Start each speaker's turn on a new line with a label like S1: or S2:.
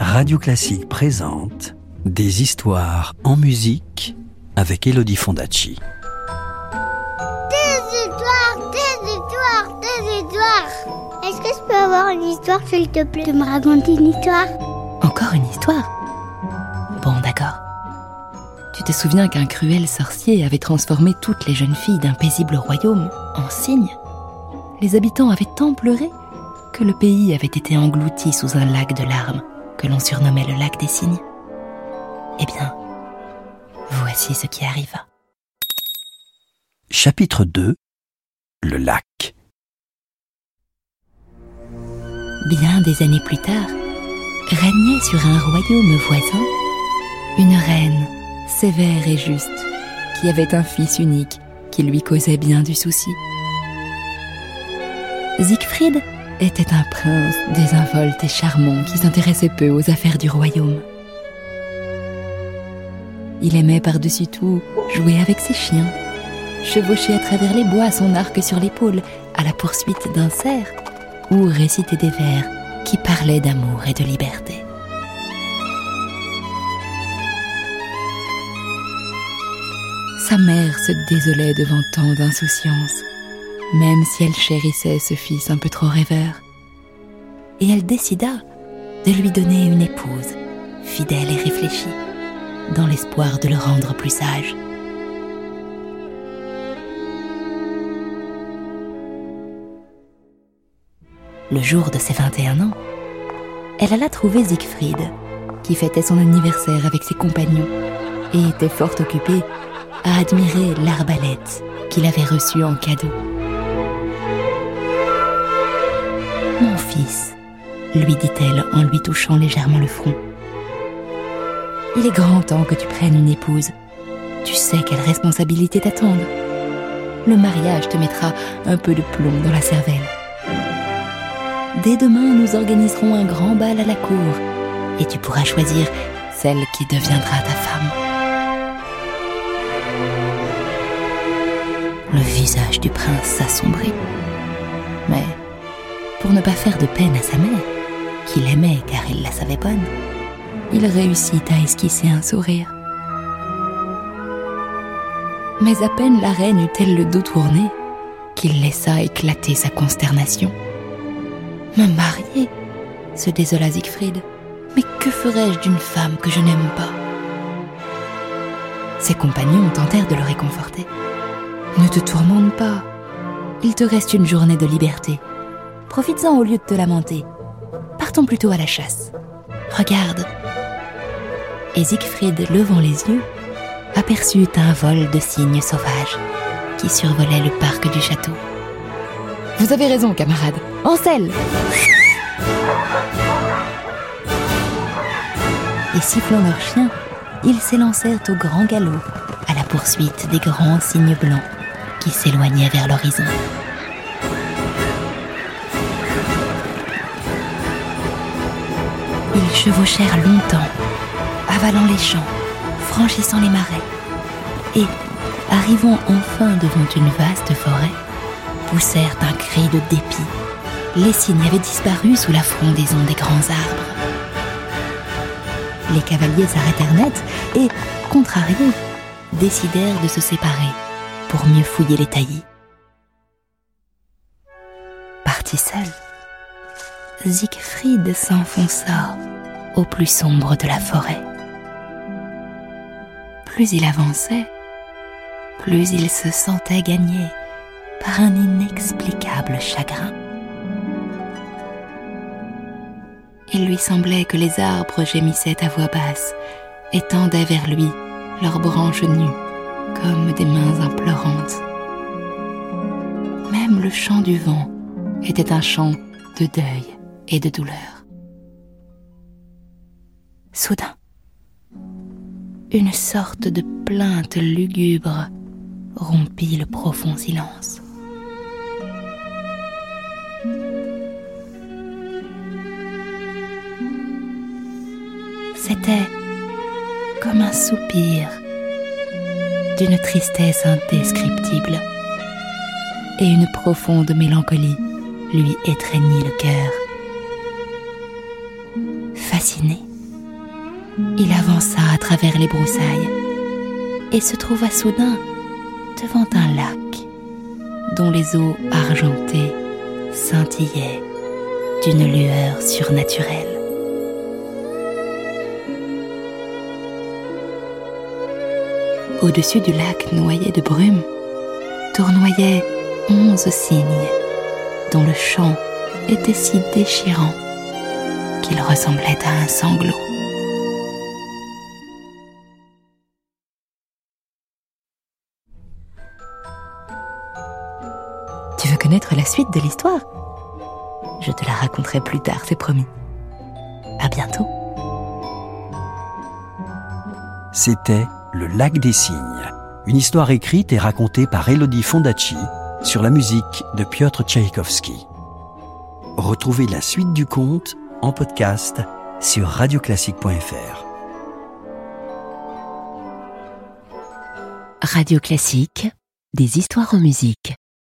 S1: Radio Classique présente Des histoires en musique avec Elodie Fondacci.
S2: Des histoires, des histoires, des histoires. Est-ce que je peux avoir une histoire, s'il te plaît, de me raconter une histoire?
S3: Encore une histoire? Bon, d'accord. Tu te souviens qu'un cruel sorcier avait transformé toutes les jeunes filles d'un paisible royaume en cygnes Les habitants avaient tant pleuré que le pays avait été englouti sous un lac de larmes que l'on surnommait le lac des cygnes. Eh bien, voici ce qui arriva.
S1: Chapitre 2 Le lac.
S3: Bien des années plus tard, régnait sur un royaume voisin une reine sévère et juste qui avait un fils unique qui lui causait bien du souci. Siegfried était un prince désinvolte et charmant qui s'intéressait peu aux affaires du royaume. Il aimait par-dessus tout jouer avec ses chiens, chevaucher à travers les bois son arc sur l'épaule à la poursuite d'un cerf, ou réciter des vers qui parlaient d'amour et de liberté. Sa mère se désolait devant tant d'insouciance, même si elle chérissait ce fils un peu trop rêveur. Et elle décida de lui donner une épouse, fidèle et réfléchie, dans l'espoir de le rendre plus sage. Le jour de ses 21 ans, elle alla trouver Siegfried, qui fêtait son anniversaire avec ses compagnons et était fort occupé à admirer l'arbalète qu'il avait reçue en cadeau. Lui dit-elle en lui touchant légèrement le front, il est grand temps que tu prennes une épouse. Tu sais quelle responsabilité t'attendent. Le mariage te mettra un peu de plomb dans la cervelle. Dès demain, nous organiserons un grand bal à la cour et tu pourras choisir celle qui deviendra ta femme. Le visage du prince s'assombrit. Mais, pour ne pas faire de peine à sa mère, qu'il aimait car il la savait bonne, il réussit à esquisser un sourire. Mais à peine la reine eut-elle le dos tourné qu'il laissa éclater sa consternation. Me marier se désola Siegfried. Mais que ferais-je d'une femme que je n'aime pas? Ses compagnons tentèrent de le réconforter. Ne te tourmente pas. Il te reste une journée de liberté. Profites-en au lieu de te lamenter. Partons plutôt à la chasse. Regarde. Et Siegfried, levant les yeux, aperçut un vol de cygnes sauvages qui survolait le parc du château. Vous avez raison, camarade. En selle Et sifflant leurs chiens, ils s'élancèrent au grand galop à la poursuite des grands cygnes blancs qui s'éloignaient vers l'horizon. Ils chevauchèrent longtemps, avalant les champs, franchissant les marais, et, arrivant enfin devant une vaste forêt, poussèrent un cri de dépit. Les cygnes avaient disparu sous la frondaison des grands arbres. Les cavaliers s'arrêtèrent net et, contrariés, décidèrent de se séparer pour mieux fouiller les taillis. Parti seul, Siegfried s'enfonça au plus sombre de la forêt. Plus il avançait, plus il se sentait gagné par un inexplicable chagrin. Il lui semblait que les arbres gémissaient à voix basse et tendaient vers lui leurs branches nues comme des mains implorantes. Même le chant du vent était un chant de deuil et de douleur. Soudain, une sorte de plainte lugubre rompit le profond silence. C'était comme un soupir d'une tristesse indescriptible et une profonde mélancolie lui étreignit le cœur. Il avança à travers les broussailles et se trouva soudain devant un lac dont les eaux argentées scintillaient d'une lueur surnaturelle. Au-dessus du lac noyé de brume, tournoyaient onze cygnes dont le chant était si déchirant qu'il ressemblait à un sanglot. Tu veux connaître la suite de l'histoire? Je te la raconterai plus tard, c'est promis. À bientôt.
S1: C'était Le lac des cygnes, une histoire écrite et racontée par Elodie Fondacci sur la musique de Piotr Tchaïkovski. Retrouvez la suite du conte en podcast sur radioclassique.fr.
S3: Radio Classique, des histoires en musique.